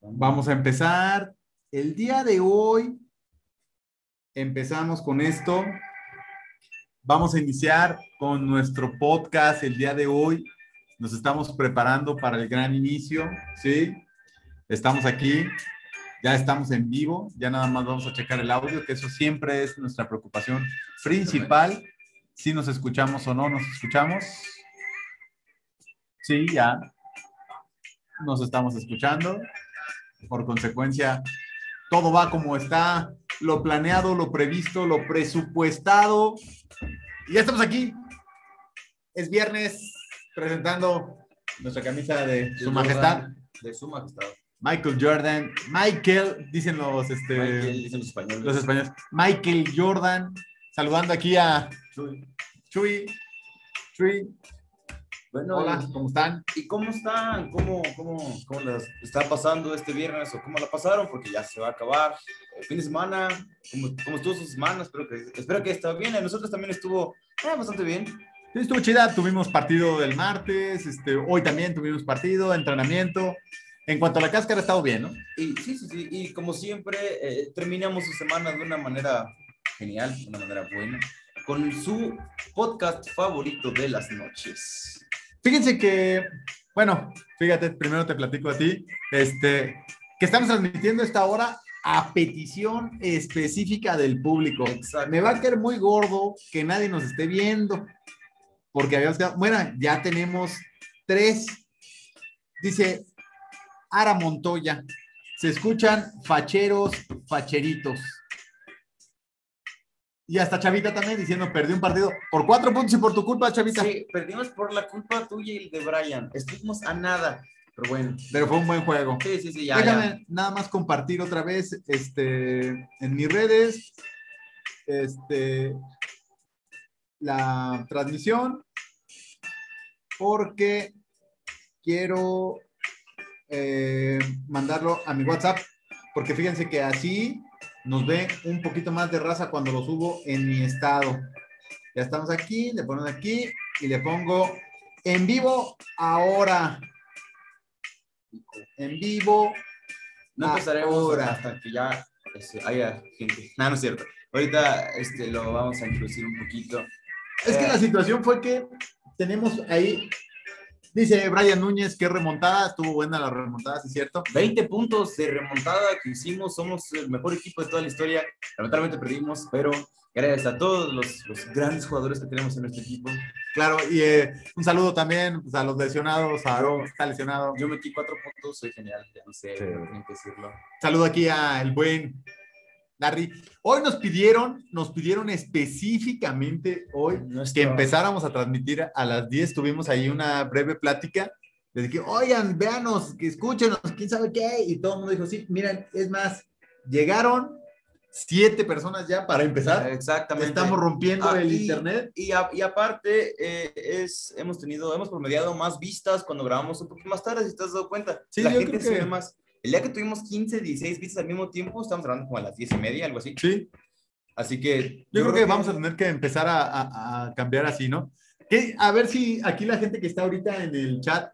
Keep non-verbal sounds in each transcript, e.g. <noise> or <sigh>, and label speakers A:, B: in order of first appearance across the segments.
A: Vamos a empezar. El día de hoy empezamos con esto. Vamos a iniciar con nuestro podcast el día de hoy. Nos estamos preparando para el gran inicio, ¿sí? Estamos aquí, ya estamos en vivo, ya nada más vamos a checar el audio, que eso siempre es nuestra preocupación principal. Si nos escuchamos o no nos escuchamos. Sí, ya nos estamos escuchando. Por consecuencia, todo va como está, lo planeado, lo previsto, lo presupuestado. Y ya estamos aquí. Es viernes presentando nuestra camisa de Su Majestad.
B: De Su Majestad.
A: Michael Jordan. Michael, dicen los, este,
B: Michael, dicen los españoles.
A: los españoles. Michael Jordan. Saludando aquí a
B: Chuy.
A: Chuy. Chuy.
B: Bueno,
A: Hola, ¿cómo están?
B: ¿y cómo están? ¿Cómo, cómo, cómo les está pasando este viernes o cómo la pasaron? Porque ya se va a acabar el fin de semana. ¿Cómo, cómo estuvo su semana? Espero que, espero que esté bien. A nosotros también estuvo eh, bastante bien.
A: Sí, estuvo chida. Tuvimos partido del martes. Este, hoy también tuvimos partido, entrenamiento. En cuanto a la cáscara, ha estado bien, ¿no?
B: Y sí, sí, sí. Y como siempre, eh, terminamos su semana de una manera genial, de una manera buena, con su podcast favorito de las noches.
A: Fíjense que, bueno, fíjate, primero te platico a ti, este, que estamos transmitiendo esta hora a petición específica del público.
B: Exacto.
A: Me va a caer muy gordo que nadie nos esté viendo, porque habíamos quedado, bueno, ya tenemos tres, dice Ara Montoya, se escuchan facheros, facheritos. Y hasta Chavita también diciendo, perdí un partido por cuatro puntos y por tu culpa, Chavita.
B: Sí, perdimos por la culpa tuya y el de Brian. Estuvimos a nada. Pero bueno.
A: Pero fue un buen juego.
B: Sí, sí, sí, ya.
A: Déjame
B: ya.
A: nada más compartir otra vez este, en mis redes este, la transmisión porque quiero eh, mandarlo a mi WhatsApp porque fíjense que así nos ve un poquito más de raza cuando lo subo en mi estado. Ya estamos aquí, le ponemos aquí y le pongo en vivo ahora. En vivo
B: No empezaremos
A: Ahora.
B: hasta que ya este, haya gente. <laughs> No, no es cierto. Ahorita este, lo vamos a introducir un poquito.
A: Es que
B: Eh,
A: la situación fue que tenemos ahí, dice Brian Núñez que remontada, estuvo buena la remontada, ¿sí es cierto?
B: 20 puntos de remontada que hicimos. Somos el mejor equipo de toda la historia. Lamentablemente perdimos, pero gracias a todos los, los grandes jugadores que tenemos en nuestro equipo.
A: Claro, y eh, un saludo también pues, a los lesionados, a Aaron, está lesionado.
B: Yo metí cuatro puntos, soy genial, ya no sé,
A: Sí.
B: no tengo que decirlo.
A: Saludo aquí al buen Larry. Hoy nos pidieron, nos pidieron específicamente hoy que
B: Nuestro-
A: empezáramos a transmitir a las 10. Tuvimos ahí una breve plática. Les dije, oigan, véanos, que escúchenos, quién sabe qué. Y todo el mundo dijo, sí, miren, es más, llegaron siete personas ya para empezar.
B: Exactamente.
A: Estamos rompiendo
B: Ah,
A: el internet.
B: Y, a- y aparte, eh, es, hemos tenido, hemos promediado más vistas cuando grabamos un poquito más tarde, si te has dado cuenta.
A: Sí,
B: la
A: yo
B: gente
A: creo
B: se
A: que-
B: ve más. El día que tuvimos 15, 16 vistas al mismo tiempo, estamos grabando como a las 10 y media, algo así.
A: Sí,
B: Así que.
A: yo, creo, que, vamos a tener que empezar a, a- a cambiar así, ¿no? Que, a ver si aquí la gente que está ahorita en el chat,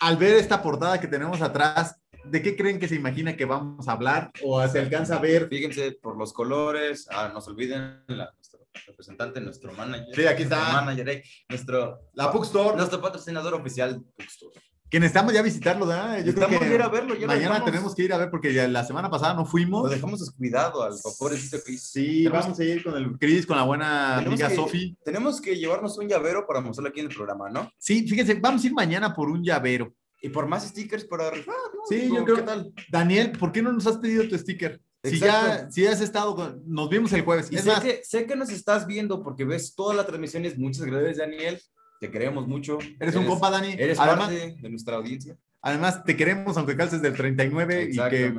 A: al ver esta portada que tenemos atrás, ¿de qué creen que se imagina que vamos a hablar? ¿O se alcanza a ver?
B: Fíjense por los colores, ah, no se olviden, la- nuestro representante, nuestro manager.
A: Sí, aquí está.
B: nuestro manager, eh, nuestro,
A: La Puck Store,
B: nuestro patrocinador oficial, Puck Store.
A: Que necesitamos ya visitarlo, ¿verdad? Yo creo
B: Necesitamos
A: que
B: ir a verlo, ya lo
A: mañana tenemos que ir a ver porque ya la semana pasada no fuimos.
B: Lo dejamos descuidado al pobrecito Chris.
A: Sí,
B: Tenemos-
A: vamos a ir con el Chris, con la buena amiga Sofi.
B: Tenemos que llevarnos un llavero para mostrarlo aquí en el programa, ¿no?
A: Sí, fíjense, vamos a ir mañana por un llavero.
B: Y por más stickers para rifar, ¿no?
A: Sí,
B: Digo,
A: yo creo-
B: ¿Qué tal?
A: Daniel, ¿por qué no nos has pedido tu sticker? Si ya, si has estado, con- nos vimos el jueves.
B: Y
A: Es
B: sé,
A: más,
B: que, sé que nos estás viendo porque ves todas las transmisiones. Muchas gracias, Daniel. Te queremos mucho.
A: eres un compa, Dani.
B: Eres
A: Además,
B: parte de nuestra audiencia.
A: además, te queremos aunque calces del 39 y que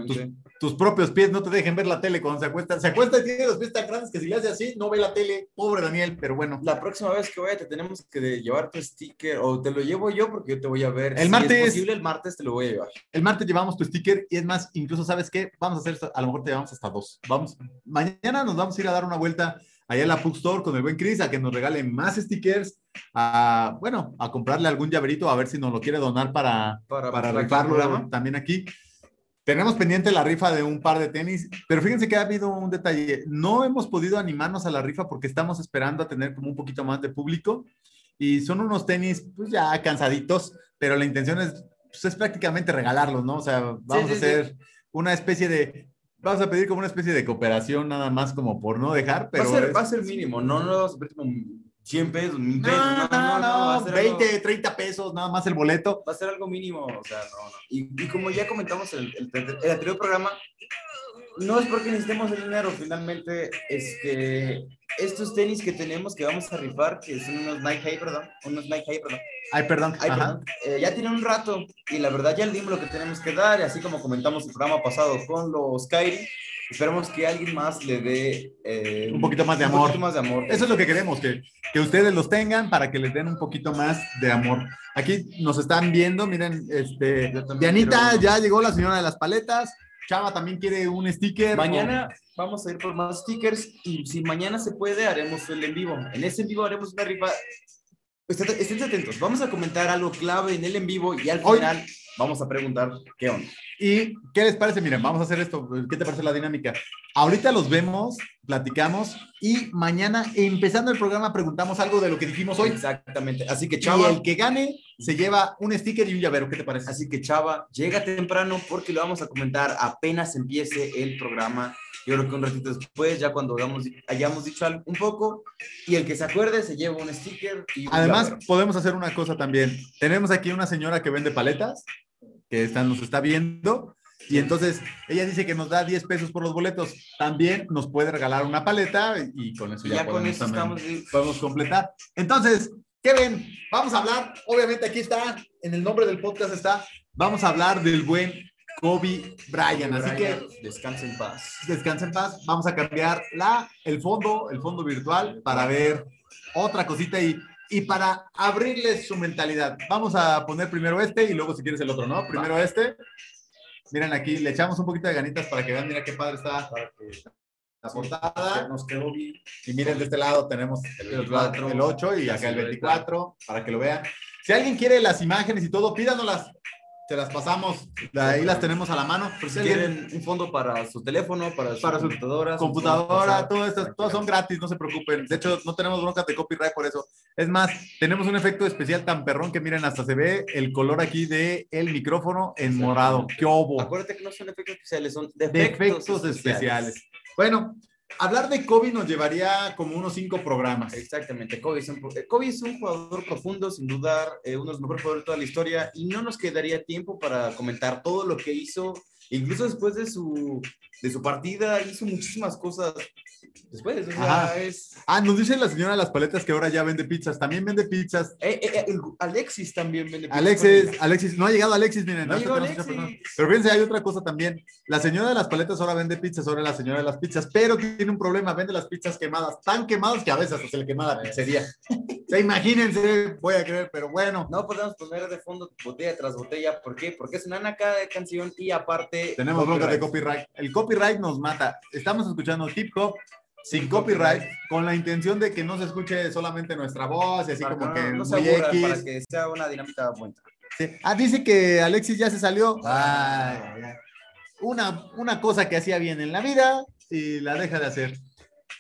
A: tus, propios pies no te dejen ver la tele cuando se acuesta. Se acuesta y tiene los pies tan grandes que si le hace así, no ve la tele. Pobre Daniel, pero bueno.
B: La próxima vez que vaya te tenemos que llevar tu sticker o te lo llevo yo porque yo te voy a ver.
A: El
B: Si
A: martes.
B: es posible, el martes te lo voy a llevar.
A: El martes llevamos tu sticker y es más, incluso sabes qué, vamos a hacer, a lo mejor te llevamos hasta dos. Vamos, mañana nos vamos a ir a dar una vuelta allá en la Pug Store con el buen Chris a que nos regale más stickers, a, bueno, a comprarle algún llaverito, a ver si nos lo quiere donar para,
B: Para,
A: para
B: para
A: rifarlo
B: programa.
A: también aquí. Tenemos pendiente la rifa de un par de tenis, pero fíjense que ha habido un detalle. No hemos podido animarnos a la rifa porque estamos esperando a tener como un poquito más de público y son unos tenis pues ya cansaditos, pero la intención es, pues, es prácticamente regalarlos, ¿no? O sea, vamos
B: sí,
A: a hacer una especie de, vamos a pedir como una especie de cooperación nada más como por no dejar, pero...
B: va, a ser,
A: es-
B: va a ser mínimo, no, no vamos a pedir como 100 pesos, 1000
A: no,
B: pesos,
A: no, no,
B: va a ser
A: 20,
B: algo-
A: 30 pesos, nada más el boleto.
B: va a ser algo mínimo, o sea, no, no. Y, y como ya comentamos en el, el- el anterior programa, no es porque necesitemos el dinero, finalmente, este, estos tenis que tenemos que vamos a rifar, que son unos Nike High, perdón, unos Nike High, perdón,
A: Ay, perdón.
B: Ay, perdón, eh, ya tienen un rato y la verdad ya le dimos lo que tenemos que dar, y así como comentamos el programa pasado con los Kyrie, esperamos que alguien más le dé eh,
A: Un poquito más de
B: un
A: amor.
B: poquito más de amor.
A: Eso es lo que queremos, que, que ustedes los tengan para que les den un poquito más de amor. Aquí nos están viendo, miren, este, Dianita, ya llegó la señora de las paletas. Chava también quiere un sticker.
B: Mañana vamos a ir por más stickers y si mañana se puede haremos el en vivo. En ese en vivo haremos una rifa. Estén, estén atentos, vamos a comentar algo clave en el en vivo y al
A: Hoy-
B: final vamos a preguntar qué onda.
A: ¿Y qué les parece? Miren, vamos a hacer esto. ¿Qué te parece la dinámica? Ahorita los vemos, platicamos y mañana, empezando el programa, preguntamos algo de lo que dijimos hoy.
B: Exactamente. Así que
A: Y
B: Chava,
A: el que gane se lleva un sticker y un llavero. ¿Qué te parece?
B: así que Chava, llega temprano porque lo vamos a comentar apenas empiece el programa. Yo creo que un ratito después, ya cuando hagamos, hayamos dicho algo, un poco, y el que se acuerde se lleva un sticker y un
A: Además,
B: llavero.
A: podemos hacer una cosa también. Tenemos aquí una señora que vende paletas, que está, nos está viendo, y entonces ella dice que nos da 10 pesos por los boletos. También nos puede regalar una paleta y, con eso ya,
B: ya con
A: podemos
B: eso estamos
A: podemos completar. Entonces, Kevin, vamos a hablar, obviamente aquí está, en el nombre del podcast está, vamos a hablar del buen Kobe Bryant. Así que
B: descansa en paz.
A: descansa en paz. Vamos a cambiar la, el fondo, el fondo virtual para ver otra cosita y, y para abrirles su mentalidad. Vamos a poner primero este y luego si quieres el otro, ¿no? Primero este. Miren aquí, le echamos un poquito de ganitas para que vean, mira qué padre está la portada.
B: Nos quedó bien.
A: Y miren, de este lado tenemos el,
B: El 24,
A: el 8 y acá el
B: silueta.
A: 24 para que lo vean. Si alguien quiere las imágenes y todo, pídanoslas. Se las pasamos. Ahí las tenemos a la mano.
B: Por si quieren un fondo para su teléfono, para su
A: Para su
B: computadora.
A: computadora, todo esto, todas son gratis, no se preocupen. De hecho, no tenemos broncas de copyright por eso. Es más, tenemos un efecto especial tan perrón que miren, hasta se ve el color aquí de el micrófono en morado. ¡Qué obo!
B: Acuérdate que no son efectos especiales, son
A: De
B: defectos,
A: efectos especiales. Bueno, hablar de Kobe nos llevaría como unos cinco programas.
B: Exactamente, Kobe es, un, eh, es un jugador profundo, sin dudar, eh, uno de los mejores jugadores de toda la historia, y no nos quedaría tiempo para comentar todo lo que hizo, incluso después de su, de su partida, hizo muchísimas cosas después, o sea, es...
A: Ah, nos dice la señora de las paletas que ahora ya vende pizzas. También vende pizzas.
B: eh, eh, eh, Alexis también vende pizzas
A: Alexis, Alexis, no ha llegado Alexis, miren.
B: No
A: persona.
B: Alexis.
A: Pero fíjense, hay otra cosa también. La señora de las paletas ahora vende pizzas, ahora la señora de las pizzas, pero tiene un problema, vende las pizzas quemadas, tan quemadas que a veces se le quema la pizzería. <laughs> O sea, imagínense, voy a creer, pero bueno,
B: No podemos poner de fondo botella tras botella. ¿Por qué? Porque es una naca de canción y aparte.
A: tenemos broncas de
B: copyright.
A: El copyright nos mata. Estamos escuchando hip hop sin copyright, con la intención de que no se escuche solamente nuestra voz y así
B: Para
A: como
B: que no, no se
A: muy X.
B: para que sea una dinámica buena.
A: Sí. Ah, dice que Alexis ya se salió. Ay. Una, una cosa que hacía bien en la vida y la deja de hacer.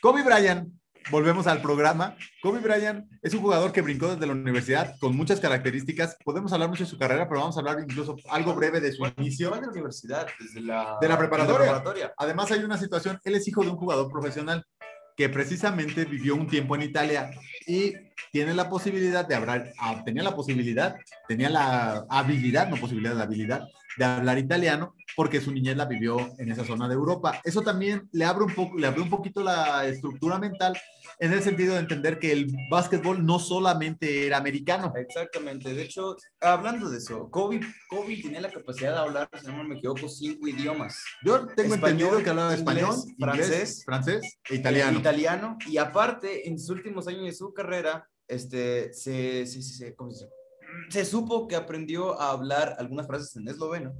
A: Kobe Bryant, volvemos al programa. Kobe Bryant es un jugador que brincó desde la universidad con muchas características. Podemos hablar mucho de su carrera, pero vamos a hablar incluso algo breve de su inicio.
B: de la universidad, desde la,
A: De la preparatoria.
B: desde la preparatoria.
A: Además, hay una situación, él es hijo de un jugador profesional que precisamente vivió un tiempo en Italia y tiene la posibilidad de hablar, ah, tenía la posibilidad, tenía la habilidad, no posibilidad, la habilidad de hablar italiano porque su niñez la vivió en esa zona de Europa. Eso también le abre un poco, le abre un poquito la estructura mental en el sentido de entender que el básquetbol no solamente era americano.
B: Exactamente. De hecho, hablando de eso, Kobe, Kobe tenía la capacidad de hablar, si no me equivoco, cinco idiomas.
A: Yo tengo
B: Español,
A: entendido que hablaba
B: inglés,
A: español,
B: francés,
A: inglés, francés e italiano.
B: Italiano. Y aparte, en sus últimos años de su carrera, este, se, se, se- se- ¿cómo se? Se supo que aprendió a hablar algunas frases en esloveno.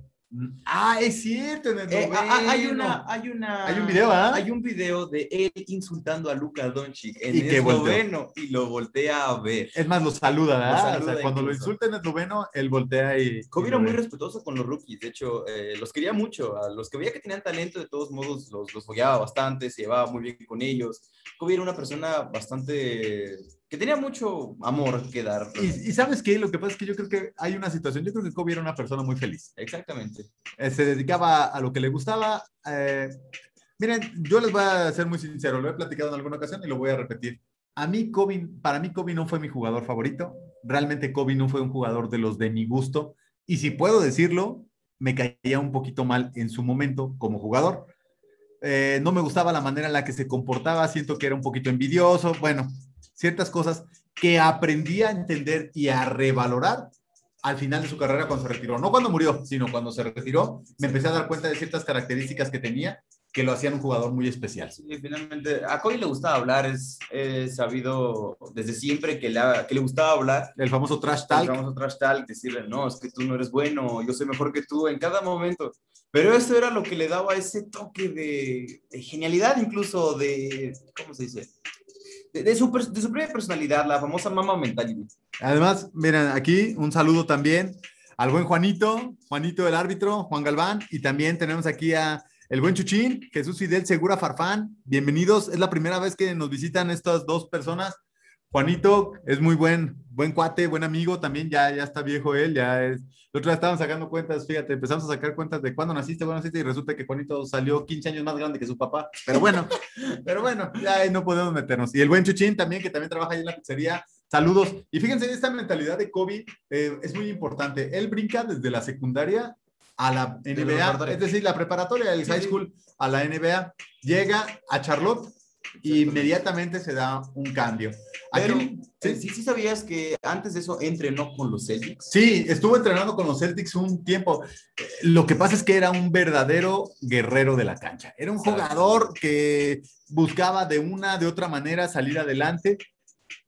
A: Ah, es cierto, en el
B: Eh, ah, ah, hay una, hay una,
A: Hay un video, ¿ah?
B: Hay un video de él insultando a Luka Doncic en
A: Y
B: noveno y lo voltea a ver.
A: Es más, lo saluda, ¿verdad?
B: Lo saluda
A: o sea, cuando lo insulta en el noveno, él voltea y.
B: Kobe era muy respetuoso con los rookies, de hecho, eh, los quería mucho, a los que veía que tenían talento, de todos modos, los, los fogueaba bastante, se llevaba muy bien con ellos. Kobe era una persona bastante, que tenía mucho amor que dar.
A: Y, y sabes qué, lo que pasa es que yo creo que hay una situación, yo creo que Kobe era una persona muy feliz.
B: Exactamente.
A: Eh, se dedicaba a lo que le gustaba. eh, miren, yo les voy a ser muy sincero, lo he platicado en alguna ocasión y lo voy a repetir. A mí, Kobe, para mí, Kobe no fue mi jugador favorito. Realmente, Kobe no fue un jugador de los de mi gusto. Y si puedo decirlo, me caía un poquito mal en su momento como jugador. Eh, no me gustaba la manera en la que se comportaba, siento que era un poquito envidioso. Bueno, ciertas cosas que aprendí a entender y a revalorar al final de su carrera cuando se retiró. No cuando murió, sino cuando se retiró, me empecé a dar cuenta de ciertas características que tenía que lo hacían un jugador muy especial.
B: Sí, finalmente, a Kobe le gustaba hablar, es es sabido desde siempre que le, que le gustaba hablar.
A: El famoso trash talk.
B: Vamos a trash talk, decirle, no, es que tú no eres bueno, yo soy mejor que tú en cada momento. Pero eso era lo que le daba ese toque de, de genialidad, incluso de, ¿cómo se dice? De, su, de su propia personalidad, la famosa mama mentality.
A: Además, miren, aquí un saludo también al buen Juanito, Juanito el árbitro, Juan Galván, y también tenemos aquí a el buen Chuchín, Jesús Fidel Segura Farfán. Bienvenidos, es la primera vez que nos visitan estas dos personas. Juanito es muy buen, buen cuate, buen amigo, también ya, ya está viejo él, ya es... El otro día estaban sacando cuentas, fíjate, empezamos a sacar cuentas de cuándo naciste, cuándo naciste, y resulta que Juanito salió 15 años más grande que su papá. Pero bueno, <laughs> pero bueno, ya ahí no podemos meternos. Y el buen Chuchín también, que también trabaja ahí en la pizzería, Saludos. Y fíjense, esta mentalidad de Kobe eh, es muy importante. Él brinca desde la secundaria a la NBA, es decir, la preparatoria, el high school a la NBA, llega a Charlotte y inmediatamente se da un cambio. Aquí-
B: Pero,
A: sí,
B: eh, ¿sí, sí sabías que antes de eso entrenó con los Celtics?
A: Sí, estuvo entrenando con los Celtics un tiempo. Eh, Lo que pasa es que era un verdadero guerrero de la cancha. Era un jugador que buscaba de una, de otra manera salir adelante.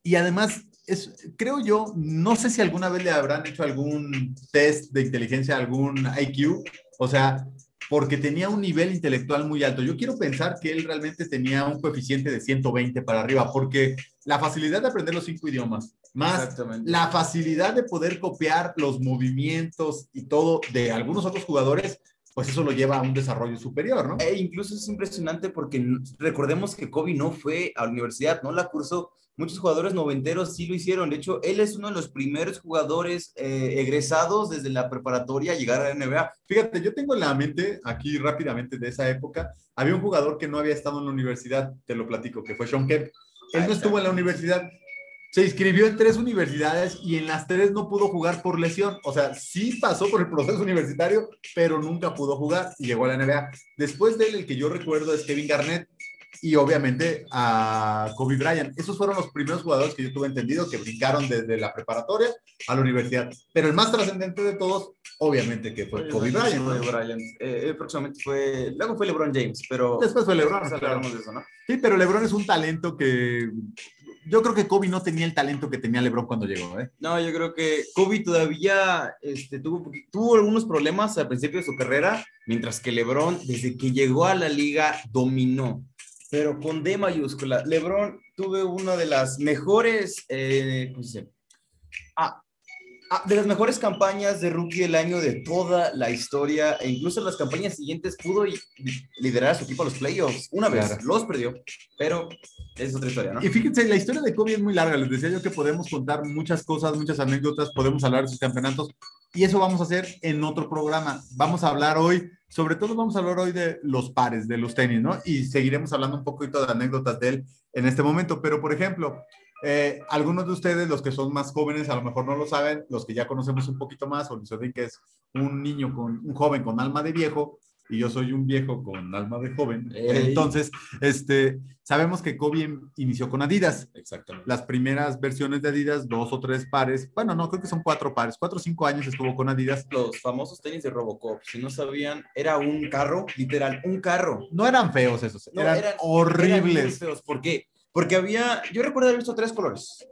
A: Y además, es, creo yo, no sé si alguna vez le habrán hecho algún test de inteligencia, algún IQ. O sea, porque tenía un nivel intelectual muy alto. Yo quiero pensar que él realmente tenía un coeficiente de 120 para arriba, porque la facilidad de aprender los cinco idiomas, más la facilidad de poder copiar los movimientos y todo de algunos otros jugadores, pues eso lo lleva a un desarrollo superior, ¿no?
B: E incluso es impresionante porque recordemos que Kobe no fue a la universidad, no la cursó. Muchos jugadores noventeros sí lo hicieron. De hecho, él es uno de los primeros jugadores eh, egresados desde la preparatoria a llegar a la NBA.
A: Fíjate, yo tengo en la mente aquí rápidamente de esa época, había un jugador que no había estado en la universidad, te lo platico, que fue Sean Kemp. Él no estuvo en la universidad, se inscribió en tres universidades y en las tres no pudo jugar por lesión. O sea, sí pasó por el proceso universitario, pero nunca pudo jugar y llegó a la NBA. Después de él, el que yo recuerdo es Kevin Garnett y obviamente a Kobe Bryant. Esos fueron los primeros jugadores que yo tuve entendido que brincaron desde la preparatoria a la universidad. Pero el más trascendente de todos, obviamente que fue Kobe Bryant. ¿no?
B: Fue Bryant. Eh, eh, próximamente fue, luego fue LeBron James, pero
A: Después fue LeBron, claro.
B: de eso, ¿no?
A: Sí, pero LeBron es un talento que yo creo que Kobe no tenía el talento que tenía LeBron cuando llegó, ¿eh?
B: No, yo creo que Kobe todavía este, tuvo, tuvo algunos problemas al principio de su carrera, mientras que LeBron, desde que llegó a la liga, dominó. Pero con D mayúscula. LeBron tuve una de las mejores, eh, ¿cómo se dice? Ah, ah, de las mejores campañas de rookie del año de toda la historia, e incluso en las campañas siguientes pudo liderar a su equipo a los playoffs. Una vez,
A: Claro.
B: los perdió, pero es otra historia, ¿no?
A: Y fíjense, la historia de Kobe es muy larga. Les decía yo que podemos contar muchas cosas, muchas anécdotas, podemos hablar de sus campeonatos. Y eso vamos a hacer en otro programa. Vamos a hablar hoy, sobre todo vamos a hablar hoy de los pares, de los tenis, ¿no? Y seguiremos hablando un poquito de anécdotas de él en este momento. Pero, por ejemplo, eh, algunos de ustedes, los que son más jóvenes, a lo mejor no lo saben, los que ya conocemos un poquito más, o Enrique es un niño con, un joven con alma de viejo, y yo soy un viejo con alma de joven.
B: Ey.
A: Entonces, este, sabemos que Kobe inició con Adidas.
B: Exactamente.
A: Las primeras versiones de Adidas, dos o tres pares, bueno, no, creo que son cuatro pares, cuatro o cinco años estuvo con Adidas.
B: los famosos tenis de Robocop. Si no sabían, era un carro, literal, un carro.
A: No eran feos esos,
B: No,
A: eran,
B: eran-
A: horribles.
B: Eran feos. ¿Por qué? Porque había, yo recuerdo haber visto tres colores.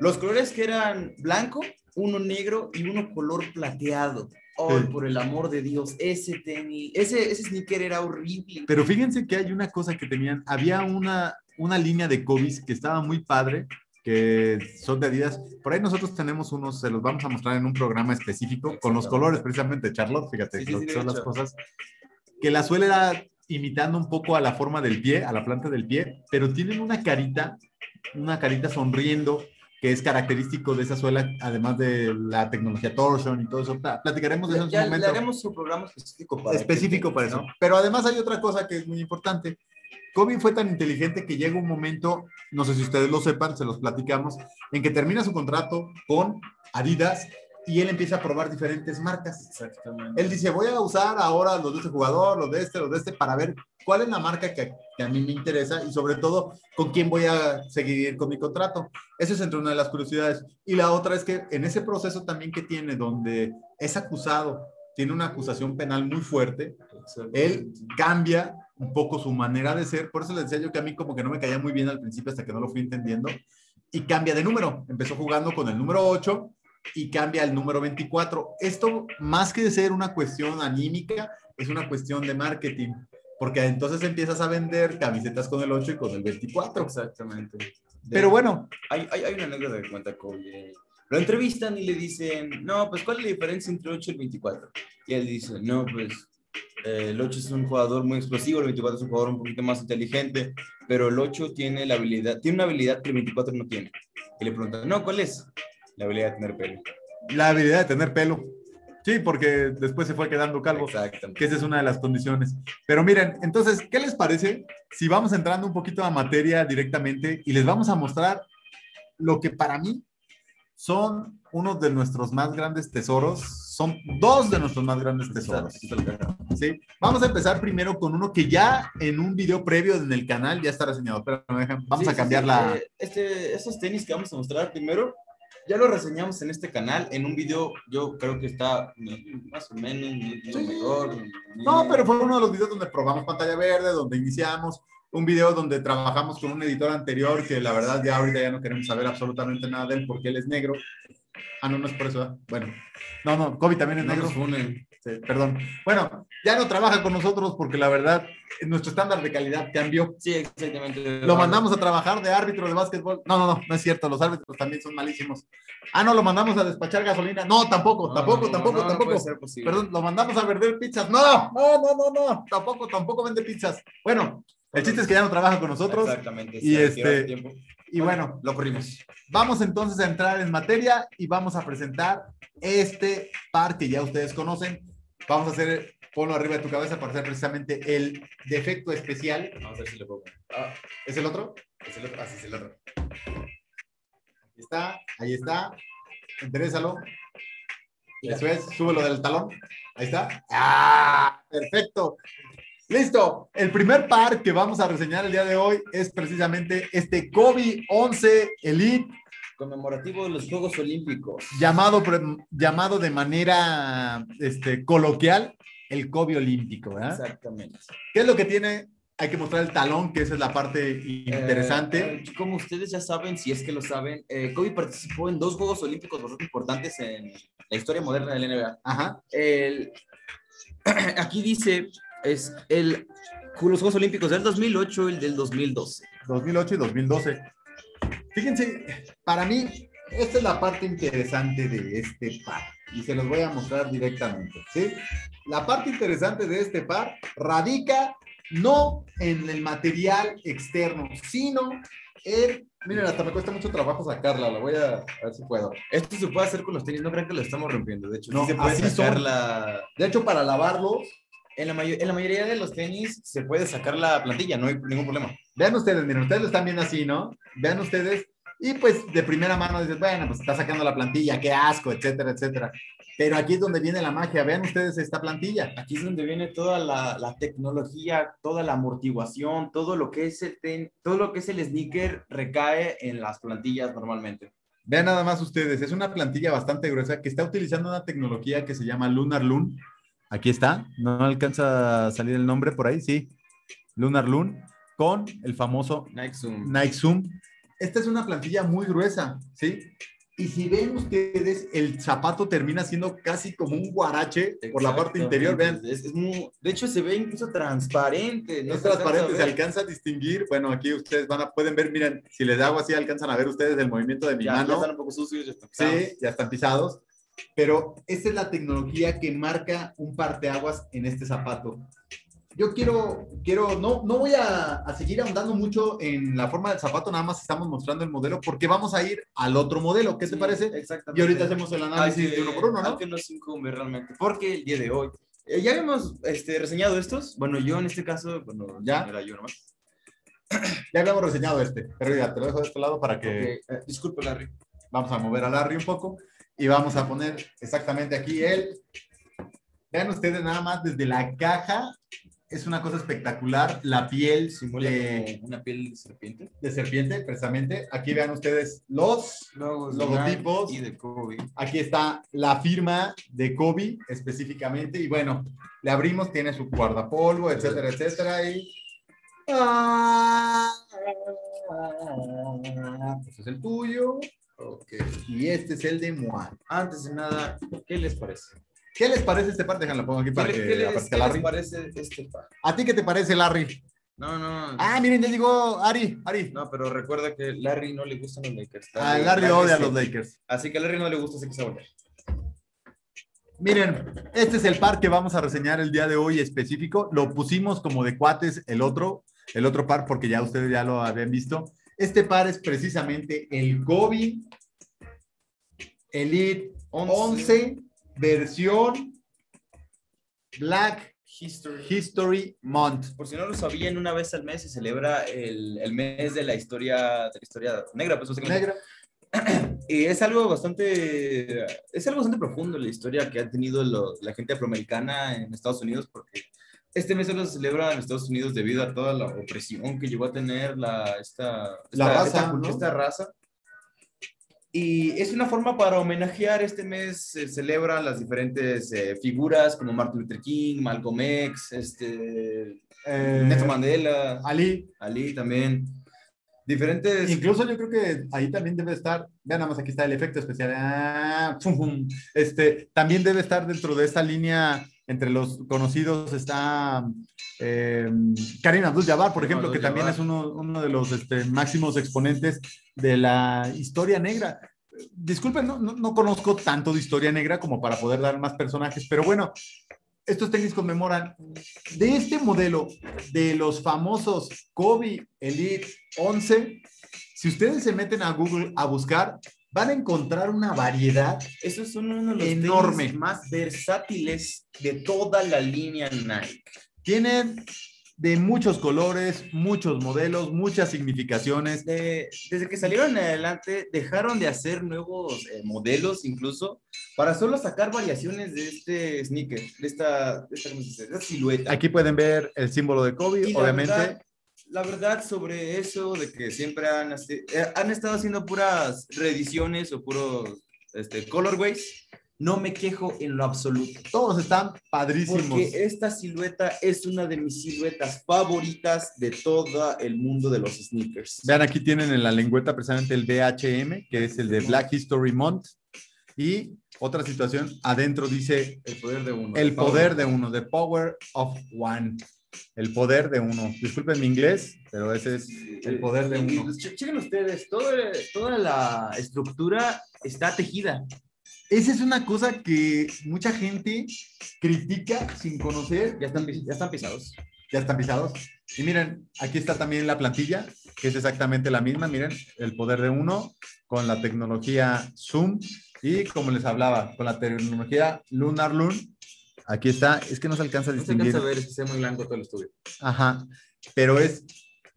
B: Los colores que eran blanco, uno negro y uno color plateado. Oh,
A: Sí.
B: por el amor de Dios, ese tenis, ese, ese sneaker era horrible.
A: Pero fíjense que hay una cosa que tenían, había una, una línea de Kobe's que estaba muy padre, que son de Adidas. Por ahí nosotros tenemos unos, se los vamos a mostrar en un programa específico, con los colores precisamente Charlotte, fíjate,
B: Sí, sí,
A: que son las cosas. Que la suela era imitando un poco a la forma del pie, a la planta del pie, pero tienen una carita, una carita sonriendo, que es característico de esa suela, además de la tecnología torsion y todo eso. Pla- Platicaremos de eso en su
B: Ya le
A: momento
B: haremos un programa específico para
A: específico para eso.
B: ¿no?
A: Pero además hay otra cosa que es muy importante. Kobe fue tan inteligente que llega un momento, no sé si ustedes lo sepan, se los platicamos, en que termina su contrato con Adidas y él empieza a probar diferentes marcas.
B: Exactamente.
A: Él dice, voy a usar ahora los de este jugador, los de este, los de este, para ver cuál es la marca que, que a mí me interesa y sobre todo con quién voy a seguir con mi contrato. Eso es entre una de las curiosidades. Y la otra es que en ese proceso también que tiene, donde es acusado, tiene una acusación penal muy fuerte, él cambia un poco su manera de ser. Por eso les decía yo que a mí como que no me caía muy bien al principio hasta que no lo fui entendiendo. Y cambia de número. Empezó jugando con el número 8 y cambia al número 24. Esto, más que ser una cuestión anímica, es una cuestión de marketing. Porque entonces empiezas a vender camisetas con el 8 y con el 24.
B: Exactamente.
A: Pero bueno,
B: Hay, hay, hay una anécdota que cuenta Kobe. Lo entrevistan y le dicen, no, pues ¿cuál es la diferencia entre el 8 y el 24? Y él dice, no, pues eh, el 8 es un jugador muy explosivo, el 24 es un jugador un poquito más inteligente, pero el 8 tiene la habilidad, tiene una habilidad que el 24 no tiene. Y le preguntan, no, ¿cuál es? La habilidad de tener pelo.
A: la habilidad de tener pelo. Sí, porque después se fue quedando calvo.
B: Exactamente.
A: que esa es una de las condiciones. Pero miren, entonces, ¿qué les parece si vamos entrando un poquito a materia directamente y les vamos a mostrar lo que para mí son uno de nuestros más grandes tesoros? Son dos de nuestros más grandes tesoros. ¿sí? Vamos a empezar primero con uno que ya en un video previo en el canal ya está reseñado. Pero vamos
B: Sí,
A: a cambiar
B: sí.
A: la...
B: Eh, Este, estos tenis que vamos a mostrar primero, ya lo reseñamos en este canal, en un video, yo creo que está más o menos
A: Sí.
B: mejor.
A: No, pero fue uno de los videos donde probamos pantalla verde, donde iniciamos, un video donde trabajamos con un editor anterior que la verdad ya ahorita ya no queremos saber absolutamente nada de él porque él es negro. Ah, no, no es por eso. ¿eh? Bueno, no, no, Kobe también es
B: No
A: negro.
B: nos funen.
A: Sí, perdón. Bueno, ya no trabaja con nosotros porque la verdad nuestro estándar de calidad cambió.
B: Sí, exactamente.
A: Lo mandamos a trabajar de árbitro de básquetbol. No, no, no, no es cierto. Los árbitros también son malísimos. Ah, no, lo mandamos a despachar gasolina. No, tampoco,
B: No,
A: tampoco,
B: no,
A: tampoco,
B: no,
A: tampoco. Perdón, lo mandamos a vender pizzas. No, no, no, no, no. Tampoco, tampoco vende pizzas. Bueno, el chiste es que ya no trabaja con nosotros.
B: Exactamente.
A: y este-
B: hace tiempo.
A: Y bueno,
B: lo corrimos.
A: vamos entonces a entrar en materia y vamos a presentar este par que ya ustedes conocen. Vamos a hacer, ponlo arriba de tu cabeza para hacer precisamente el defecto especial.
B: Vamos a ver si le puedo. Ah,
A: ¿Es el otro?
B: es el otro. Ah, sí, es el otro.
A: Ahí está, ahí está. Enderezalo. Eso es, súbelo del talón. Ahí está. ¡Ah! Perfecto. Listo. El primer par que vamos a reseñar el día de hoy es precisamente este Kobe 11 Elite,
B: Conmemorativo de los Juegos Olímpicos.
A: llamado, llamado de manera este, coloquial el Kobe Olímpico. ¿verdad?
B: Exactamente.
A: ¿Qué es lo que tiene? Hay que mostrar el talón, que esa es la parte interesante.
B: Eh, como ustedes ya saben, si es que lo saben, eh, Kobe participó en dos Juegos Olímpicos bastante importantes en la historia moderna del NBA.
A: Ajá.
B: El, <clears throat> aquí dice, es el, los Juegos Olímpicos del 2008 y el del 2012.
A: 2008 y 2012. Fíjense, para mí, esta es la parte interesante de este par y se los voy a mostrar directamente, ¿sí? La parte interesante de este par radica no en el material externo, sino en... Miren, hasta me cuesta mucho trabajo sacarla, la voy a, a ver si puedo.
B: Esto se puede hacer con los tenis, no crean que lo estamos rompiendo. De hecho,
A: No,
B: sí se puede sacar
A: son.
B: la...
A: De hecho, para lavarlos,
B: En la, en la mayoría de los tenis se puede sacar la plantilla, no hay ningún problema.
A: Vean ustedes, miren, ustedes lo están viendo así, ¿no? Vean ustedes, y pues de primera mano dices, bueno, pues está sacando la plantilla, qué asco, etcétera, etcétera. Pero aquí es donde viene la magia, vean ustedes esta plantilla.
B: Aquí es donde viene toda la, la tecnología, toda la amortiguación, todo lo que es el ten- todo lo que es el sneaker recae en las plantillas normalmente.
A: Vean nada más ustedes, es una plantilla bastante gruesa que está utilizando una tecnología que se llama Lunar Loon. Aquí está, no alcanza a salir el nombre por ahí, sí. Lunar Loon con el famoso
B: Nike Zoom.
A: Nike Zoom. Esta es una plantilla muy gruesa, ¿sí? Y si ven ustedes, el zapato termina siendo casi como un guarache por la parte interior. Vean,
B: Es, es muy- de hecho, se ve incluso transparente.
A: no es transparente, se alcanza a distinguir. Bueno, aquí ustedes van a, pueden ver, miren, si les hago así, alcanzan a ver ustedes el movimiento de mi
B: Ya, ya
A: mano.
B: están un poco sucios. Ya están
A: Sí, ya están pisados. Pero esta es la tecnología que marca un parteaguas en este zapato. Yo quiero, quiero, no, no voy a, a seguir ahondando mucho en la forma del zapato, nada más estamos mostrando el modelo porque vamos a ir al otro modelo. ¿Qué te
B: Sí,
A: parece?
B: Exactamente.
A: Y ahorita hacemos el análisis de uno por uno, ¿no?
B: aunque nos incumbe realmente. Porque el día de hoy. eh, ya habíamos este, reseñado estos. Bueno, yo en este caso, bueno,
A: ¿Ya?
B: era yo nomás. <clears throat>
A: Ya habíamos reseñado este, pero ya te lo dejo de este lado para que
B: Ok, eh, disculpe, Larry.
A: vamos a mover a Larry un poco y vamos a poner exactamente aquí el. Vean ustedes nada más desde la caja. Es una cosa espectacular. La piel
B: Simula
A: de,
B: una piel de serpiente.
A: de serpiente, precisamente. Aquí vean ustedes los.
B: Logos
A: Logotipos.
B: de Nike y de Kobe.
A: Aquí está la firma de Kobe específicamente. Y bueno, le abrimos, tiene su guardapolvo, etcétera, etcétera. Y. Este es el tuyo.
B: Ok.
A: Y este es el de Moan.
B: Antes de nada, ¿qué les parece?
A: ¿Qué les parece este par? Déjalo, pongo aquí
B: ¿Qué,
A: para
B: le-
A: que
B: qué les, qué les
A: Larry.
B: parece este par?
A: ¿A ti qué te parece, Larry?
B: No, no.
A: Ah, miren, ya llegó Ari. Ari.
B: No, pero recuerda que Larry no le gustan los Lakers.
A: A Ah, Larry odia a los Lakers.
B: Así que a Larry no le gusta ese que se volver.
A: Miren, este es el par que vamos a reseñar el día de hoy específico. Lo pusimos como de cuates el otro, el otro par, porque ya ustedes ya lo habían visto. Este par es precisamente el Kobe Elite 11, versión Black
B: History.
A: History Month.
B: Por si no lo sabían, una vez al mes se celebra el, el mes de la historia, de la historia negra, pues.
A: Negra. <clears throat>
B: Y es algo bastante, es algo bastante profundo la historia que ha tenido lo- la gente afroamericana en Estados Unidos, porque este mes solo se celebra en Estados Unidos debido a toda la opresión que llegó a tener la, esta,
A: La
B: esta-
A: raza,
B: esta,
A: ¿no?
B: esta raza. Y es una forma para homenajear este mes, se celebran las diferentes eh, figuras como Martin Luther King, Malcolm X, este,
A: Eh,
B: Nelson Mandela,
A: Ali.
B: Ali también. Diferentes.
A: Incluso yo creo que ahí también debe estar, vean nada más aquí está el efecto especial, ah, este, también debe estar dentro de esta línea, entre los conocidos está eh, Karim Abdul-Jabbar, por ejemplo, que también es uno, uno de los este, máximos exponentes de la historia negra. Disculpen, no, no, no conozco tanto de historia negra como para poder dar más personajes, pero bueno, estos tenis conmemoran de este modelo de los famosos Kobe Elite 11. Si ustedes se meten a Google a buscar, van a encontrar una variedad.
B: Esos son uno de los
A: Enorme.
B: más versátiles de toda la línea Nike.
A: Tienen de muchos colores, muchos modelos, muchas significaciones.
B: De- desde que salieron adelante, dejaron de hacer nuevos eh, modelos incluso para solo sacar variaciones de este sneaker, de esta, de esta, silueta.
A: Aquí pueden ver el símbolo de Kobe,
B: Y
A: obviamente.
B: verdad- la verdad sobre eso de que siempre han, eh, han estado haciendo puras reediciones o puros este, colorways, no me quejo en lo absoluto.
A: Todos están padrísimos.
B: Porque esta silueta es una de mis siluetas favoritas de todo el mundo de los sneakers.
A: Vean, aquí tienen en la lengüeta precisamente el BHM, que es el de Black History Month. Y otra situación, adentro dice
B: El poder de uno.
A: el poder de uno, the power of one. El poder de uno. Disculpen mi inglés, pero ese es el poder de uno.
B: pues, che- chequen ustedes, todo- toda la estructura está tejida.
A: Esa es una cosa que mucha gente critica sin conocer.
B: Ya están, ya están pisados.
A: Ya están pisados. Y miren, aquí está también la plantilla, que es exactamente la misma. Miren, el poder de uno con la tecnología Zoom y como les hablaba, con la tecnología Lunar Loon. Aquí está, es que no se alcanza a
B: No se
A: distinguir.
B: alcanza a ver, es que sea muy blanco todo el estudio.
A: Ajá, pero es,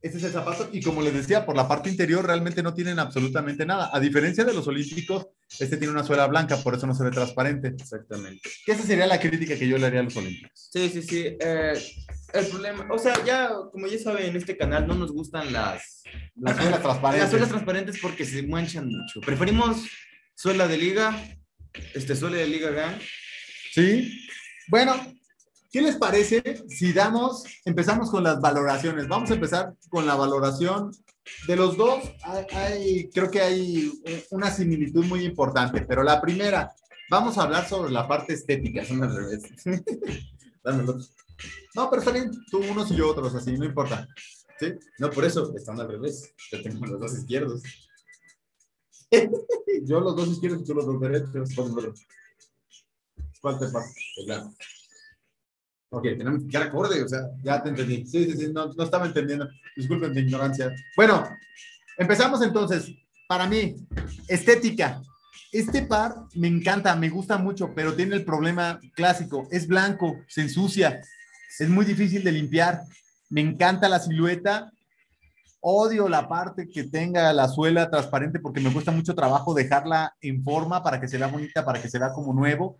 A: este es el zapato y como les decía, por la parte interior realmente no tienen absolutamente nada. A diferencia de los olímpicos, este tiene una suela blanca, por eso no se ve transparente.
B: Exactamente.
A: Que esa sería la crítica que yo le haría a los olímpicos.
B: Sí, sí, sí. eh, el problema, o sea, ya, como ya saben, en este canal no nos gustan las,
A: Las suelas transparentes.
B: las suelas transparentes porque se manchan mucho. Preferimos suela de liga, este suela de liga gang.
A: Sí. Bueno, ¿qué les parece si damos, empezamos con las valoraciones? Vamos a empezar con la valoración de los dos, hay, hay- creo que hay una similitud muy importante, pero la primera, vamos a hablar sobre la parte estética.
B: Son al revés. <laughs>
A: No, pero está bien, tú unos y yo otros, así, no importa.
B: ¿Sí? No, por eso están al revés. Yo tengo los dos izquierdos. <laughs>
A: Yo los dos izquierdos y tú los dos derechos. ¿Cuál te pasa?
B: El blanco. Ok, tenemos que quedar acorde, o sea.
A: Ya te entendí. Sí, sí, sí, no, no estaba entendiendo. Disculpen mi ignorancia. Bueno, empezamos entonces. Para mí, estética. Este par me encanta, me gusta mucho, pero tiene el problema clásico. Es blanco, se ensucia, es muy difícil de limpiar. Me encanta la silueta. Odio la parte que tenga la suela transparente porque me cuesta mucho trabajo dejarla en forma para que se vea bonita, para que se vea como nuevo.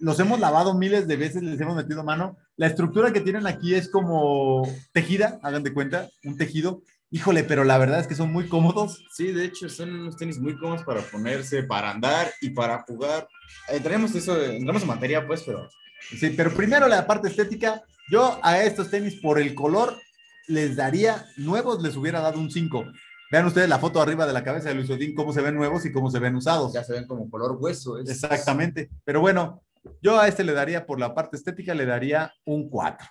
A: Los hemos lavado miles de veces, les hemos metido mano. La estructura que tienen aquí es como tejida, hagan de cuenta, un tejido. Híjole, pero la verdad es que son muy cómodos.
B: Sí, de hecho, son unos tenis muy cómodos para ponerse, para andar y para jugar. Entremos eso, entramos en materia, pues, pero
A: Sí, pero primero la parte estética. Yo a estos tenis por el color les daría, nuevos les hubiera dado un 5. Vean ustedes la foto arriba de la cabeza de Luis Odín, cómo se ven nuevos y cómo se ven usados.
B: ya se ven como color hueso. es-
A: Exactamente. Pero bueno, yo a este le daría, por la parte estética, le daría un 4.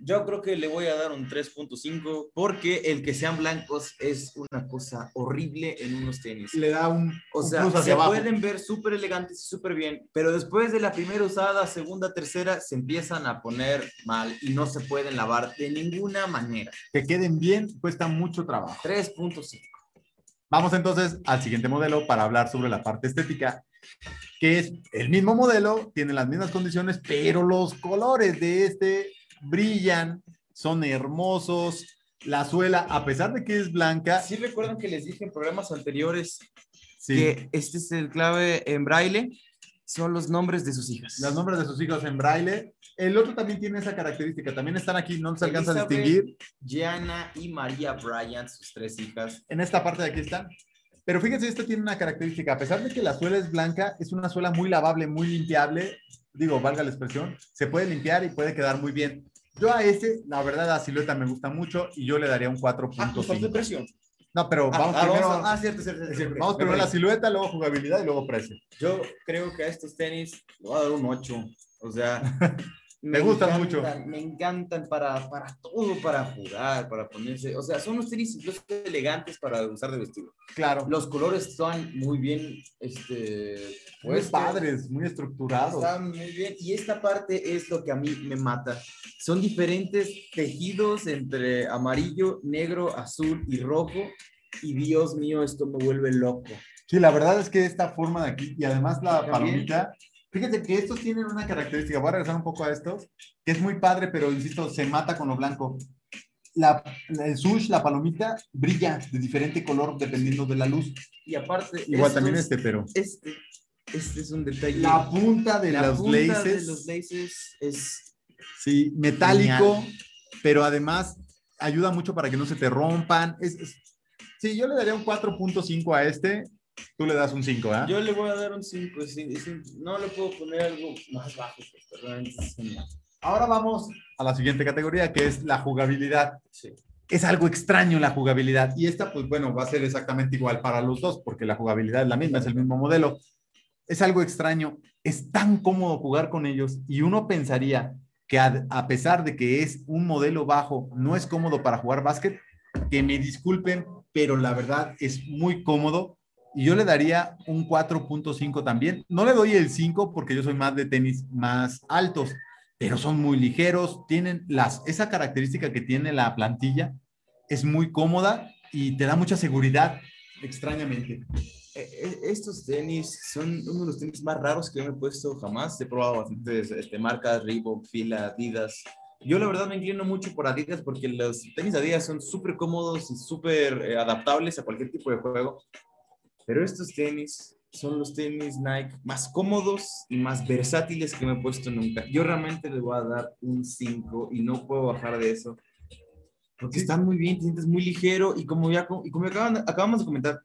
B: Yo creo que le voy a dar un 3.5 porque el que sean blancos es una cosa horrible en unos tenis.
A: Le da un,
B: O sea, se
A: abajo.
B: pueden ver súper elegantes y súper bien, pero después de la primera usada, segunda, tercera, se empiezan a poner mal y no se pueden lavar de ninguna manera.
A: Que queden bien, cuesta mucho trabajo.
B: 3.5.
A: Vamos entonces al siguiente modelo para hablar sobre la parte estética, que es el mismo modelo, tiene las mismas condiciones, pero los colores de este brillan, son hermosos. La suela, a pesar de que es blanca,
B: ¿Sí recuerdan que les dije en programas anteriores
A: sí,
B: que este es el clave en braille? Son los nombres de sus hijas.
A: los nombres de sus hijos en braille. El otro también tiene esa característica, también están aquí, no se alcanza a distinguir.
B: Gianna y María Bryant, sus tres hijas.
A: En esta parte de aquí están. Pero fíjense, esto tiene una característica, a pesar de que la suela es blanca, es una suela muy lavable, muy limpiable, digo, valga la expresión, se puede limpiar y puede quedar muy bien. Yo a este, la verdad, la silueta me gusta mucho y yo le daría un
B: Ah, nos falta
A: 4.5.
B: precio.
A: No, pero vamos
B: Ah,
A: primero,
B: vamos a- ah, cierto, cierto, cierto.
A: decir, vamos
B: Me
A: primero la silueta, luego jugabilidad y luego precio.
B: Yo creo que a estos tenis le voy a dar un 8. O sea, <laughs>
A: Me gustan mucho.
B: Me encantan para, para todo, para jugar, para ponerse. O sea, son unos tenis incluso elegantes para usar de vestido.
A: Claro,
B: Los colores están muy bien, este,
A: muy
B: puestos.
A: padres, muy estructurados.
B: Están muy bien. Y esta parte es lo que a mí me mata. Son diferentes tejidos entre amarillo, negro, azul y rojo. Y Dios mío, esto me vuelve loco.
A: Sí, la verdad es que esta forma de aquí y además la
B: También.
A: palomita, fíjense que estos tienen una característica, voy a regresar un poco a estos, que es muy padre, pero insisto, se mata con lo blanco. La, el sush, la palomita, brilla de diferente color dependiendo de la luz.
B: Y aparte,
A: Igual también
B: estos-
A: este, pero
B: este, este es un detalle.
A: la punta de
B: La
A: los
B: punta
A: laces,
B: de los laces es
A: sí, metálico, pero además ayuda mucho para que no se te rompan. Es, es- sí, yo le daría un 4.5 a este, tú le das un 5, ¿ah?
B: Yo le voy a dar un 5. No le puedo poner algo más bajo. pues.
A: Ahora vamos a la siguiente categoría, que es la jugabilidad.
B: Sí.
A: Es algo extraño la jugabilidad. Y esta, pues bueno, va a ser exactamente igual para los dos, porque la jugabilidad es la misma, es el mismo modelo. Es algo extraño. Es tan cómodo jugar con ellos y uno pensaría que a, a pesar de que es un modelo bajo, no es cómodo para jugar básquet, que me disculpen, pero la verdad es muy cómodo. Y yo le daría un 4.5 también. No le doy el 5 porque yo soy más de tenis más altos pero son muy ligeros, tienen las, esa característica que tiene la plantilla, es muy cómoda y te da mucha seguridad, extrañamente.
B: Eh, eh, Estos tenis son uno de los tenis más raros que yo me he puesto jamás. He probado bastantes este, marcas, Reebok, Fila, Adidas. Yo la verdad me inclino mucho por Adidas porque los tenis Adidas son súper cómodos y súper eh, adaptables a cualquier tipo de juego. Pero estos tenis son los tenis Nike más cómodos y más versátiles que me he puesto nunca. Yo realmente le voy a dar un 5 y no puedo bajar de eso. Porque están muy bien, te sientes muy ligero y como ya y como acaban- acabamos de comentar,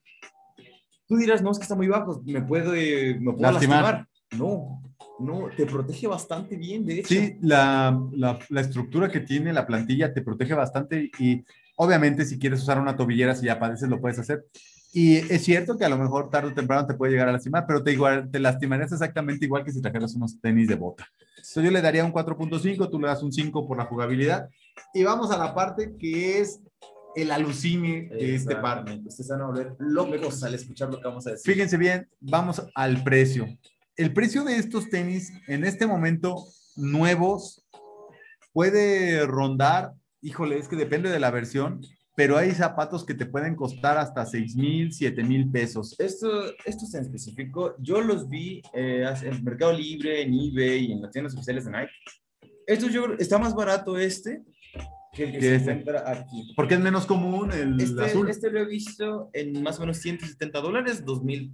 B: tú dirás, no, es que está muy bajo, me puedo, eh, me puedo
A: Lastimar.
B: lastimar. No, no, te protege bastante bien, de hecho.
A: Sí, la, la, la estructura que tiene la plantilla te protege bastante y Obviamente, si quieres usar una tobillera, si ya padeces, lo puedes hacer. Y es cierto que a lo mejor tarde o temprano te puede llegar a lastimar, pero te, igual, te lastimarías exactamente igual que si trajeras unos tenis de bota. Entonces yo le daría un 4.5, tú le das un 5 por la jugabilidad. Y vamos a la parte que es el alucine de este par.
B: Ustedes van a volver locos al escuchar lo que vamos a decir.
A: Fíjense bien, vamos al precio. El precio de estos tenis en este momento nuevos puede rondar, híjole, es que depende de la versión, pero hay zapatos que te pueden costar hasta 6 mil, 7 mil pesos.
B: Esto, estos en específico, yo los vi eh, en Mercado Libre, en eBay y en las tiendas oficiales de Nike. Estos yo está más barato este que el que se
A: este?
B: encuentra aquí.
A: Porque es menos común el
B: Este,
A: azul.
B: este lo he visto en más o menos 170 dólares, 2000,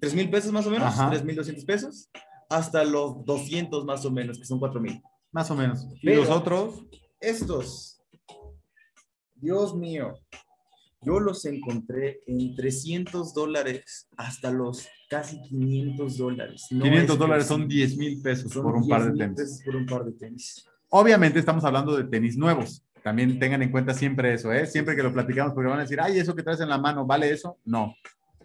B: 3 mil pesos más o menos,
A: Ajá.
B: 3,200 pesos, hasta los 200 más o menos, que son 4 mil.
A: Más o menos. Y
B: Pero-
A: los otros,
B: Estos, Dios mío, yo los encontré en 300 dólares hasta los casi 500 dólares. No
A: 500
B: es
A: dólares son 10 mil pesos
B: Son
A: por un par de
B: 10,000
A: tenis.
B: pesos Por un par de tenis.
A: Obviamente estamos hablando de tenis nuevos. También tengan en cuenta siempre eso, ¿eh? Siempre que lo platicamos, porque van a decir, ay, eso que traes en la mano, ¿vale eso? No.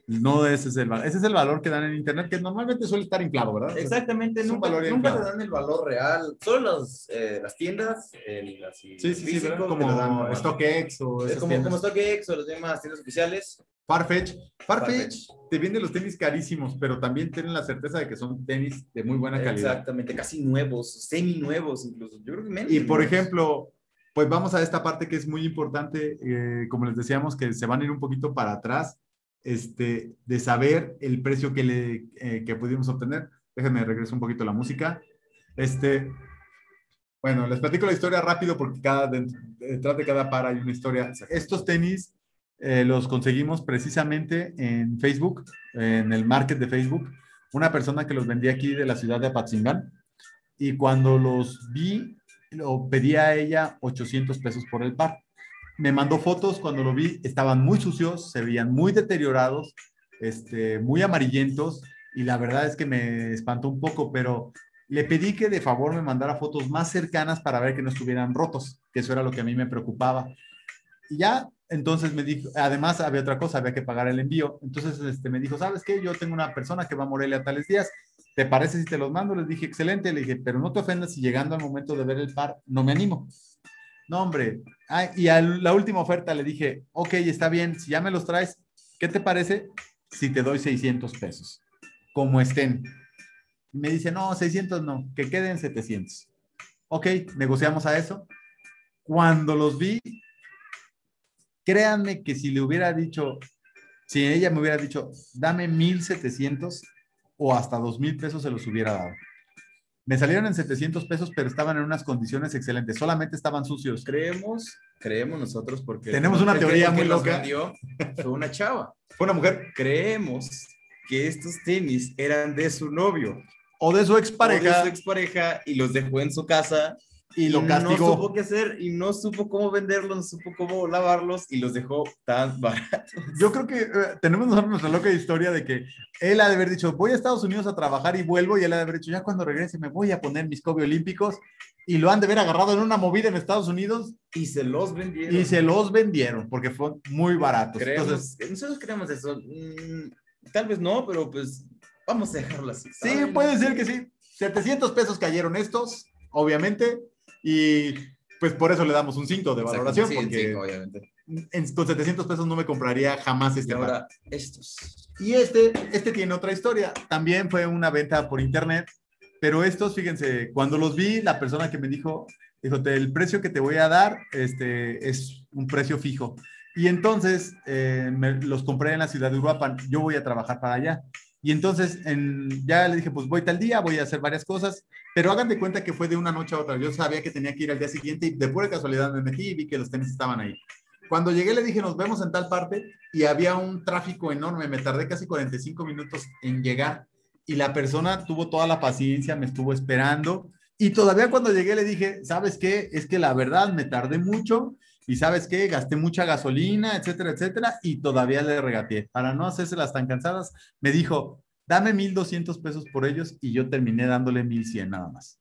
A: No ese es el valor. Ese es el valor que dan en Internet, que normalmente suele estar inflado, ¿verdad?
B: Exactamente, nunca, nunca te dan el valor real. Solo las, eh, las tiendas, el, así,
A: Sí, sí, sí, como. StockX o
B: Es como, StockX o las demás tiendas oficiales.
A: Farfetch. Farfetch
B: Farfetch.
A: te vende los tenis carísimos, pero también tienen la certeza de que son tenis de muy buena calidad.
B: Exactamente, casi nuevos, semi nuevos incluso. Yo creo que menos.
A: Y por
B: nuevos.
A: ejemplo, pues vamos a esta parte que es muy importante, eh, como les decíamos, que se van a ir un poquito para atrás, este, de saber el precio que, le, eh, que pudimos obtener. Déjenme regreso un poquito la música. Este, bueno, les platico la historia rápido porque cada, detrás de cada par hay una historia. Estos tenis eh, los conseguimos precisamente en Facebook, en el market de Facebook. Una persona que los vendía aquí de la ciudad de Apatzingán. Y cuando los vi, lo pedí a ella 800 pesos por el par. Me mandó fotos cuando lo vi, estaban muy sucios, se veían muy deteriorados, este, muy amarillentos y la verdad es que me espantó un poco, pero le pedí que de favor me mandara fotos más cercanas para ver que no estuvieran rotos, que eso era lo que a mí me preocupaba. Y ya, entonces me dijo, además había otra cosa, había que pagar el envío. Entonces este, me dijo, ¿sabes qué? Yo tengo una persona que va a Morelia tales días, ¿te parece si te los mando? Les dije, excelente, le dije, pero no te ofendas si llegando al momento de ver el par no me animo. No, hombre. Ah, y a la última oferta le dije, ok, está bien, si ya me los traes, ¿qué te parece si te doy 600 pesos? Como estén. Y me dice, no, 600 no, que queden 700. Ok, negociamos a eso. Cuando los vi, créanme que si le hubiera dicho, si ella me hubiera dicho, dame 1700 o hasta 2000 pesos, se los hubiera dado. Me salieron en 700 pesos, pero estaban en unas condiciones excelentes. Solamente estaban sucios.
B: Creemos, creemos nosotros porque...
A: Tenemos una teoría
B: que
A: muy loca.
B: Fue una chava.
A: Fue una mujer
B: Creemos que estos tenis eran de su novio.
A: o de su
B: o de
A: expareja
B: su expareja y los dejó en su casa
A: y lo
B: No
A: castigó.
B: supo qué hacer y no supo cómo venderlos, no supo cómo lavarlos y los dejó tan <laughs> baratos.
A: Yo creo que eh, tenemos nuestra loca historia de que él ha de haber dicho, voy a Estados Unidos a trabajar y vuelvo, y él ha de haber dicho, ya cuando regrese me voy a poner mis Kobe olímpicos, y lo han de haber agarrado en una movida en Estados Unidos
B: Y se los vendieron.
A: y se los vendieron porque fueron muy baratos.
B: creemos,
A: Entonces,
B: nosotros creemos eso. Mm, tal vez no, pero pues vamos a dejarlo así.
A: sí, puede ser que sí. 700 pesos cayeron estos, obviamente, y pues por eso le damos un 5 de valoración,
B: Sí,
A: porque
B: sí, obviamente.
A: en- con 700 pesos no me compraría jamás
B: Y
A: este par.
B: ahora, estos.
A: Y este, este tiene otra historia. También fue una venta por internet, pero estos, fíjense, cuando los vi, la persona que me dijo, dijo, "Te- el precio que te voy a dar este, es un precio fijo. Y entonces eh, me- los compré en la ciudad de Uruapan. Yo voy a trabajar para allá. Y entonces en- ya le dije, pues voy tal día, voy a hacer varias cosas, pero hagan de cuenta que fue de una noche a otra. Yo sabía que tenía que ir al día siguiente y de pura casualidad me metí y vi que los tenis estaban ahí. Cuando llegué le dije, nos vemos en tal parte y había un tráfico enorme. Me tardé casi 45 minutos en llegar y la persona tuvo toda la paciencia, me estuvo esperando y todavía cuando llegué le dije, ¿sabes qué? Es que la verdad me tardé mucho y ¿sabes qué? Gasté mucha gasolina, etcétera, etcétera y todavía le regateé. Para no hacérselas tan cansadas, me dijo, dame 1,200 pesos por ellos y yo terminé dándole 1,100 nada más.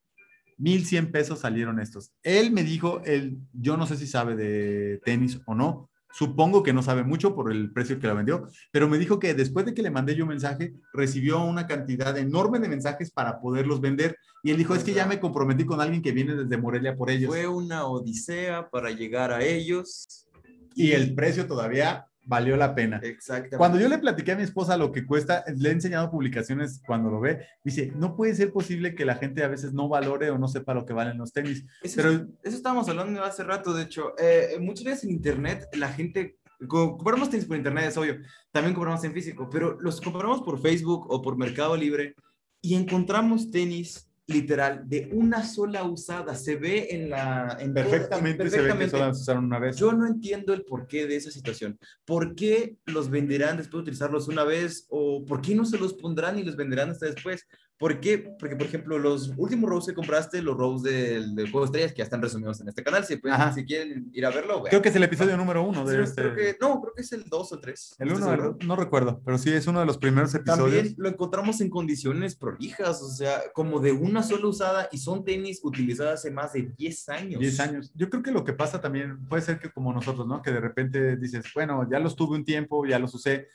A: 1100 pesos salieron estos. Él me dijo, él, yo no sé si sabe de tenis o no, supongo que no sabe mucho por el precio que la vendió, pero me dijo que después de que le mandé yo un mensaje, recibió una cantidad enorme de mensajes para poderlos vender. Y él dijo, es que ya me comprometí con alguien que viene desde Morelia por ellos.
B: Fue una odisea para llegar a ellos.
A: Y el precio todavía valió la pena.
B: Exactamente.
A: Cuando yo le platiqué a mi esposa lo que cuesta, le he enseñado publicaciones cuando lo ve, dice, no puede ser posible que la gente a veces no valore o no sepa lo que valen los tenis.
B: Eso,
A: Pero
B: eso estábamos hablando hace rato, de hecho. Eh, muchas veces en internet la gente... co- Compramos tenis por internet, es obvio. También compramos en físico, pero los compramos por Facebook o por Mercado Libre y encontramos tenis literal de una sola usada. Se ve en la... En todo-
A: perfectamente, se ve que
B: perfectamente.
A: solo usaron una vez.
B: Yo no entiendo el porqué de esa situación. ¿Por qué los venderán después de utilizarlos una vez? ¿O por qué no se los pondrán y los venderán hasta después? ¿Por qué? Porque, por ejemplo, los últimos Rose que compraste, los Rose del, del Juego de Estrellas, que ya están resumidos en este canal, si, pueden-
A: Ajá.
B: si quieren ir a verlo.
A: Creo que es el episodio número uno de
B: Sí,
A: este.
B: creo que- no, creo que es el 2 o 3.
A: El uno, el- no recuerdo, pero sí es uno de los primeros episodios.
B: También lo encontramos en condiciones prolijas, o sea, como de una sola usada y son tenis utilizadas hace más de 10 años.
A: 10 años. Yo creo que lo que pasa también puede ser que como nosotros, ¿no? Que de repente dices, bueno, ya los tuve un tiempo, ya los usé.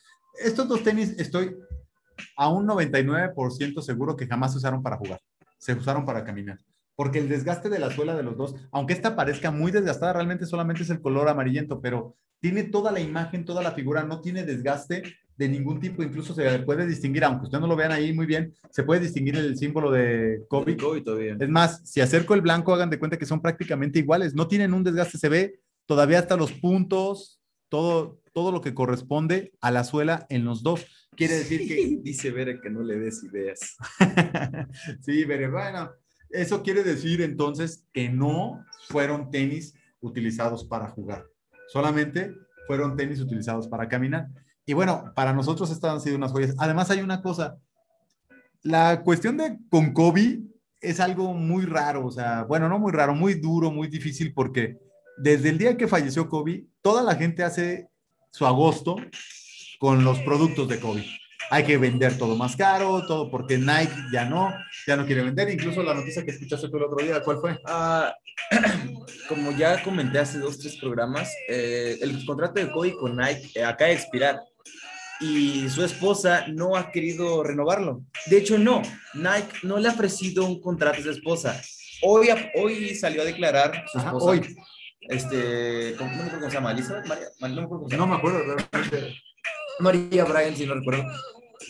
A: Estos dos tenis estoy a un 99% seguro que jamás se usaron para jugar. Se usaron para caminar. Porque el desgaste de la suela de los dos, aunque esta parezca muy desgastada, realmente solamente es el color amarillento, pero tiene toda la imagen, toda la figura, no tiene desgaste de ningún tipo, incluso se puede distinguir, aunque ustedes no lo vean ahí muy bien, se puede distinguir el símbolo de
B: todavía.
A: Es más, si acerco el blanco, hagan de cuenta que son prácticamente iguales. No tienen un desgaste, se ve todavía hasta los puntos, todo, todo lo que corresponde a la suela en los dos. Quiere decir que...
B: Dice Vera que no le des ideas. <laughs>
A: sí, pero bueno, eso quiere decir entonces que no fueron tenis utilizados para jugar. Solamente fueron tenis utilizados para caminar. Y bueno, para nosotros estas han sido unas joyas. Además hay una cosa, la cuestión de con Kobe es algo muy raro, o sea, bueno, no muy raro, muy duro, muy difícil porque desde el día que falleció Kobe, toda la gente hace su agosto con los productos de Kobe. Hay que vender todo más caro, todo porque Nike ya no, ya no quiere vender. Incluso la noticia que escuchaste tú el otro día, ¿cuál fue?
B: Ah, <clears throat> como ya comenté hace dos, tres programas, eh, el contrato de Kobe con Nike eh, acaba de expirar y su esposa no ha querido renovarlo. De hecho, no, Nike no le ha ofrecido un contrato a su esposa. Hoy, hoy salió a declarar su
A: Ajá,
B: esposa.
A: hoy.
B: Este, ¿cómo, no me acuerdo cómo se llama? ¿Elizabeth? María, no me acuerdo cómo se llama.
A: No me acuerdo realmente.
B: María Bryan, si no recuerdo,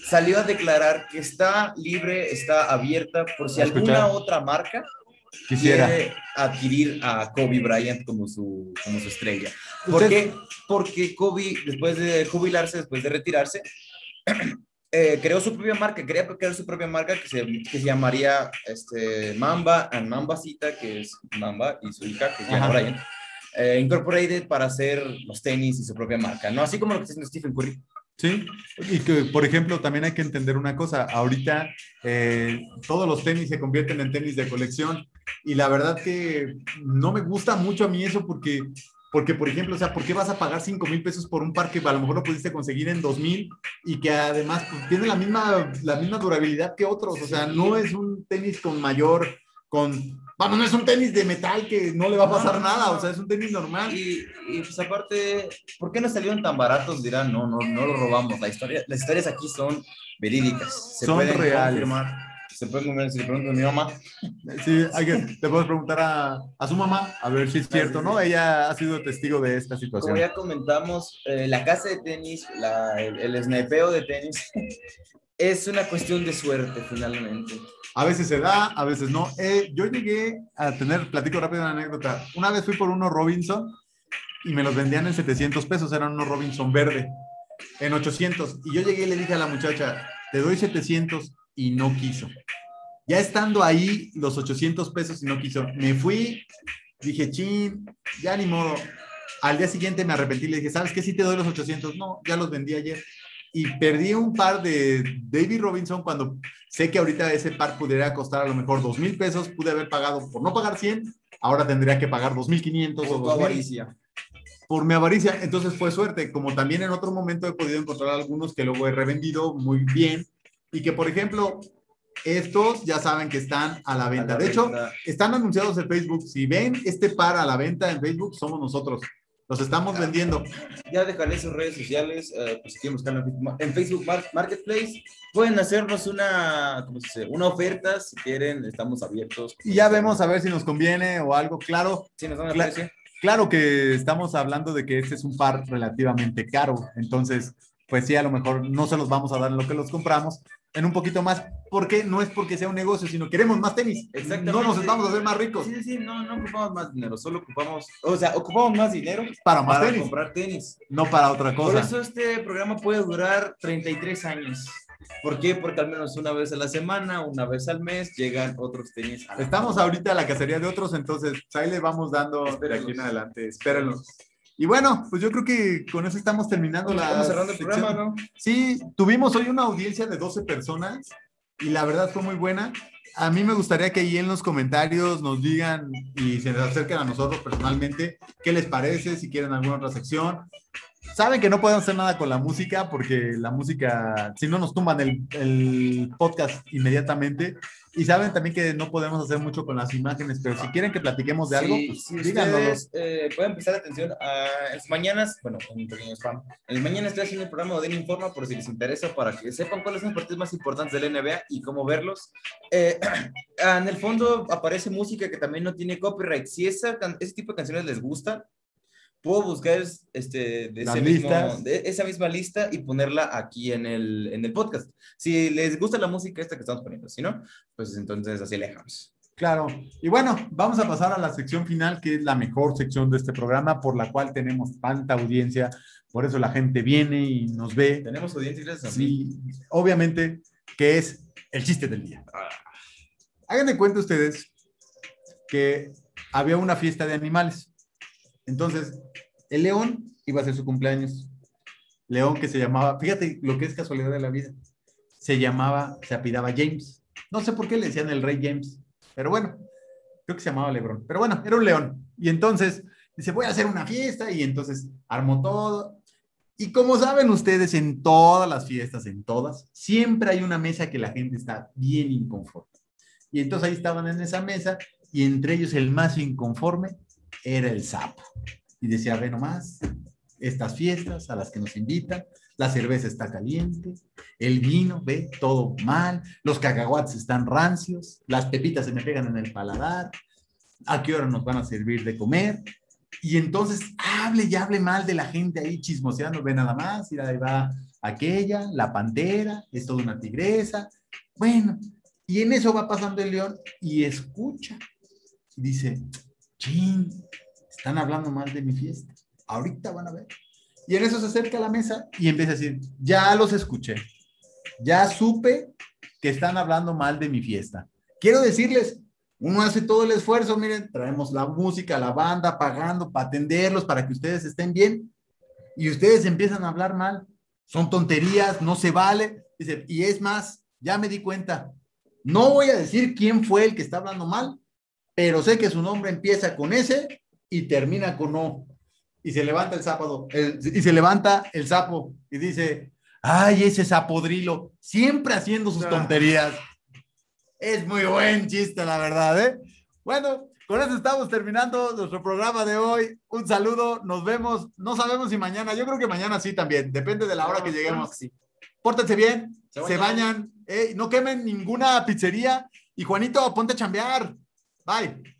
B: salió a declarar que está libre, está abierta por si alguna
A: escuchar.
B: otra marca
A: Quisiera.
B: quiere adquirir a Kobe Bryant como su, como su estrella. ¿Por
A: Usted-
B: qué? Porque Kobe, después de jubilarse, después de retirarse, <clears throat> eh, creó su propia marca, quería crear su propia marca que se, que se llamaría este, Mamba and Mambasita, que es Mamba y su hija, que es. Bryant, eh, Incorporated para hacer los tenis y su propia marca, ¿no? Así como lo que está haciendo Stephen Curry.
A: Sí, y que, por ejemplo, también hay que entender una cosa. Ahorita eh, todos los tenis se convierten en tenis de colección y la verdad que no me gusta mucho a mí eso porque, porque por ejemplo, o sea, ¿por qué vas a pagar 5 mil pesos por un par que a lo mejor lo pudiste conseguir en 2 mil y que además pues, tiene la misma, la misma durabilidad que otros? O sea, no es un tenis con mayor, con, vamos, no es un tenis de metal que no le va a pasar
B: No, no,
A: nada,
B: no.
A: o sea, es un tenis normal.
B: Y, y, pues aparte, ¿por qué no salieron tan baratos? Dirán, no, no, no lo robamos. La historia, las historias aquí son verídicas. Se
A: Son
B: pueden
A: reales.
B: confirmar. Se pueden confirmar, si le pregunto a mi mamá.
A: Sí, hay que, le podemos preguntar a, a su mamá a ver si es cierto,
B: sí,
A: ¿no? Ella ha sido testigo de esta
B: Como
A: situación.
B: ya comentamos, eh, la casa de tenis, la- el, el snipeo de tenis, es una cuestión de suerte finalmente.
A: A veces se da, a veces no. Eh, yo llegué a tener, platico rápido una anécdota. Una vez fui por unos Robinson y me los vendían en 700 pesos, eran unos Robinson verde, en 800. Y yo llegué y le dije a la muchacha, te doy 700 y no quiso. Ya estando ahí, los 800 pesos y no quiso. Me fui, dije, chin, ya ni modo. Al día siguiente me arrepentí, le dije, ¿sabes qué? Si te doy los 800. No, ya los vendí ayer. Y perdí un par de David Robinson cuando sé que ahorita ese par pudiera costar a lo mejor dos mil pesos. Pude haber pagado por no pagar 100, ahora tendría que pagar 2.500 o
B: Por tu
A: 2.000
B: avaricia.
A: por mi avaricia. Entonces fue suerte, como también en otro momento he podido encontrar algunos que luego he revendido muy bien y que, por ejemplo, Estos ya saben que están a la venta. De hecho, están anunciados en Facebook. Si ven este par a la venta en Facebook, somos nosotros. Los estamos vendiendo.
B: Ya dejaré sus redes sociales, eh, pues si quieren buscarlo en Facebook Marketplace. Pueden hacernos una, ¿cómo se dice? Una oferta si quieren, estamos abiertos.
A: Y ya vemos a ver si nos conviene o algo. Claro.
B: Si nos dan Cla
A: Claro que estamos hablando de que este es un par relativamente caro. Entonces, pues sí, a lo mejor no se los vamos a dar lo que los compramos, en un poquito más, porque no es porque sea un negocio, sino queremos más tenis. Exactamente. No nos estamos a hacer más ricos.
B: Sí, sí, no, no ocupamos más dinero, solo ocupamos, o sea, ocupamos más dinero
A: para, más
B: para comprar tenis.
A: No para otra cosa.
B: Por eso este programa puede durar 33 años. ¿Por qué? Porque al menos una vez a la semana, una vez al mes, llegan otros tenis.
A: Estamos ahorita a la cacería de otros, entonces ahí le vamos dando de aquí en adelante. Espérenlo. Y bueno, pues yo creo que con eso estamos terminando la.
B: Estamos cerrando el programa, ¿no?
A: Sí, tuvimos hoy una audiencia de 12 personas y la verdad fue muy buena. A mí me gustaría que ahí en los comentarios nos digan y se acerquen a nosotros personalmente qué les parece, si quieren alguna otra sección. Saben que no podemos hacer nada con la música porque la música, si no nos tumban el, el podcast inmediatamente, y saben también que no podemos hacer mucho con las imágenes, pero si quieren que platiquemos de algo, pues,
B: sí, díganos. Eh, pueden prestar atención a las mañanas, bueno, un pequeño spam. En mañana estoy haciendo el programa de Informa por si les interesa, para que sepan cuáles son los partidos más importantes del NBA y cómo verlos. Eh, <clears throat> en el fondo aparece música que también no tiene copyright. Si esa, ese tipo de canciones les gusta, puedo buscar este, de, ese mismo, de, esa misma lista y ponerla aquí en el, en el podcast. Si les gusta la música esta que estamos poniendo, si no, pues entonces así le dejamos.
A: Claro. Y bueno, vamos a pasar a la sección final, que es la mejor sección de este programa, por la cual tenemos tanta audiencia. Por eso la gente viene y nos ve.
B: Tenemos audiencia gracias
A: a mí. Sí, obviamente, que es el chiste del día. Ah. Hagan de cuenta ustedes que había una fiesta de animales. Entonces, el león iba a ser su cumpleaños. León que se llamaba, fíjate lo que es casualidad de la vida, se llamaba, se apidaba James. No sé por qué le decían el rey James, pero bueno, creo que se llamaba Lebron. Pero bueno, era un león. Y entonces dice, voy a hacer una fiesta y entonces armó todo. Y como saben ustedes, en todas las fiestas, en todas, siempre hay una mesa que la gente está bien inconforme. Y entonces ahí estaban en esa mesa y entre ellos el más inconforme era el sapo. Y decía, ve nomás, estas fiestas a las que nos invitan, la cerveza está caliente, el vino, ve, todo mal, los cacahuates están rancios, las pepitas se me pegan en el paladar, a qué hora nos van a servir de comer. Y entonces hable y hable mal de la gente ahí chismoseando, ve nada más, y ahí va aquella, la pantera, es toda una tigresa. Bueno, y en eso va pasando el león y escucha. Dice, están hablando mal de mi fiesta. Ahorita van a ver. Y en eso se acerca a la mesa y empieza a decir, ya los escuché. Ya supe que están hablando mal de mi fiesta. Quiero decirles, uno hace todo el esfuerzo, miren, traemos la música, la banda, pagando para atenderlos, para que ustedes estén bien. Y ustedes empiezan a hablar mal. Son tonterías, no se vale. Dice, y es más, ya me di cuenta. No voy a decir quién fue el que está hablando mal, pero sé que su nombre empieza con ese y termina con no. Y se levanta el sábado, y se levanta el sapo y dice, ay, ese sapodrilo, siempre haciendo sus ah. tonterías. Es muy buen chiste, la verdad, ¿eh? Bueno, con eso estamos terminando nuestro programa de hoy. Un saludo, nos vemos. No sabemos si mañana, yo creo que mañana sí también, depende de la hora que lleguemos. Pórtense bien, se bañan, eh, no quemen ninguna pizzería. Y Juanito, ponte a chambear. Bye.